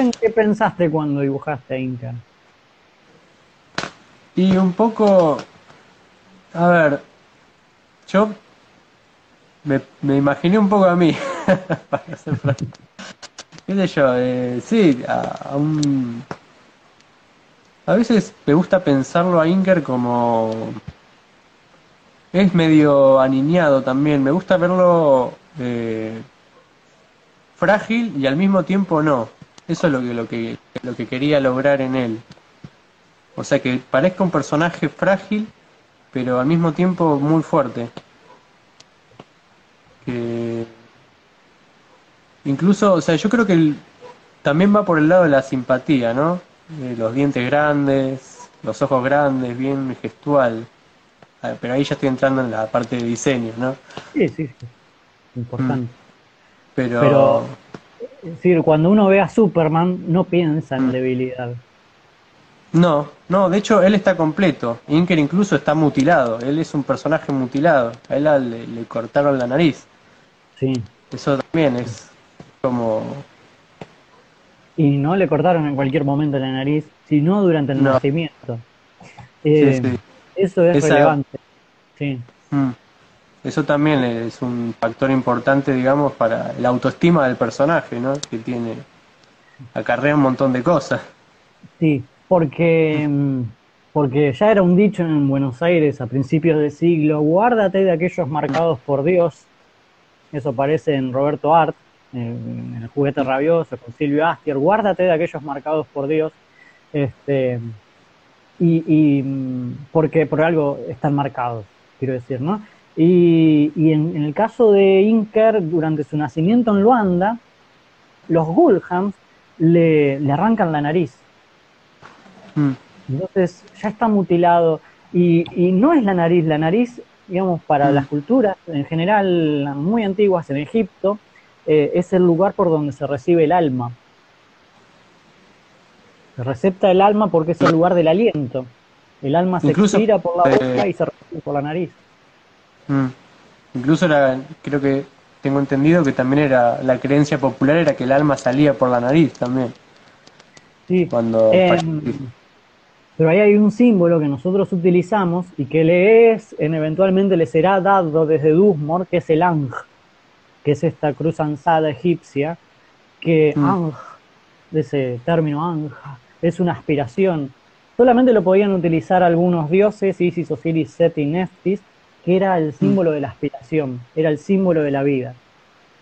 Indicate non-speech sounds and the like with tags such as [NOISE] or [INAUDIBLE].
en qué pensaste cuando dibujaste a Inca? Y un poco, a ver, yo me, imaginé un poco a mí, [LAUGHS] para ser franco. ¿Qué sé yo? Eh, sí, a, un... A veces me gusta pensarlo a Inker como... Es medio aniñado también, me gusta verlo eh, frágil y al mismo tiempo no. Eso es lo que, lo que, lo que quería lograr en él. O sea, que parezca un personaje frágil, pero al mismo tiempo muy fuerte. Que incluso, o sea, yo creo que el- también va por el lado de la simpatía, ¿no? Eh, los dientes grandes, los ojos grandes, bien gestual. Ah, Pero ahí ya estoy entrando en la parte de diseño, ¿no? Sí, sí, sí. Importante. Pero, Pero- Es decir, cuando uno ve a Superman, no piensa en Mm. debilidad. no, no, de hecho él está completo. Inker incluso está mutilado. Él es un personaje mutilado. A él le, le cortaron la nariz. Sí. Eso también es como Y no le cortaron en cualquier momento la nariz, sino durante el No. nacimiento. Eh, Sí, sí. Eso es Esa- relevante. Sí. Mm. Eso también es un factor importante, digamos, para la autoestima del personaje, ¿no? Que tiene, acarrea un montón de cosas. Sí, porque, mm, porque ya era un dicho en Buenos Aires a principios de siglo, guárdate de aquellos marcados por Dios. Eso aparece en Roberto Art, en El juguete rabioso, con Silvio Astier, guárdate de aquellos marcados por Dios. Este, y, y, mm, porque por algo están marcados, quiero decir, ¿no? Y, y en, en el caso de Inker, durante su nacimiento en Luanda, los Gulhams le, le arrancan la nariz. Mm. Entonces ya está mutilado y, y no es la nariz, la nariz, digamos, para Mm. las culturas en general muy antiguas en Egipto, eh, es el lugar por donde se recibe el alma. Se recepta el alma porque es el lugar del aliento. El alma se Incluso, expira por la eh, boca y se recibe por la nariz. Mm. Incluso era, creo que tengo entendido que también era la creencia popular era que el alma salía por la nariz también Sí. cuando Em, pero ahí hay un símbolo que nosotros utilizamos y que le es, en eventualmente le será dado desde Dusmor, que es el Anj, que es esta cruz ansada egipcia, que Mm. Anj, de ese término Anja, es una aspiración. Solamente lo podían utilizar algunos dioses, Isis, Osiris, Set y Neftis, que era el símbolo de la aspiración, era el símbolo de la vida.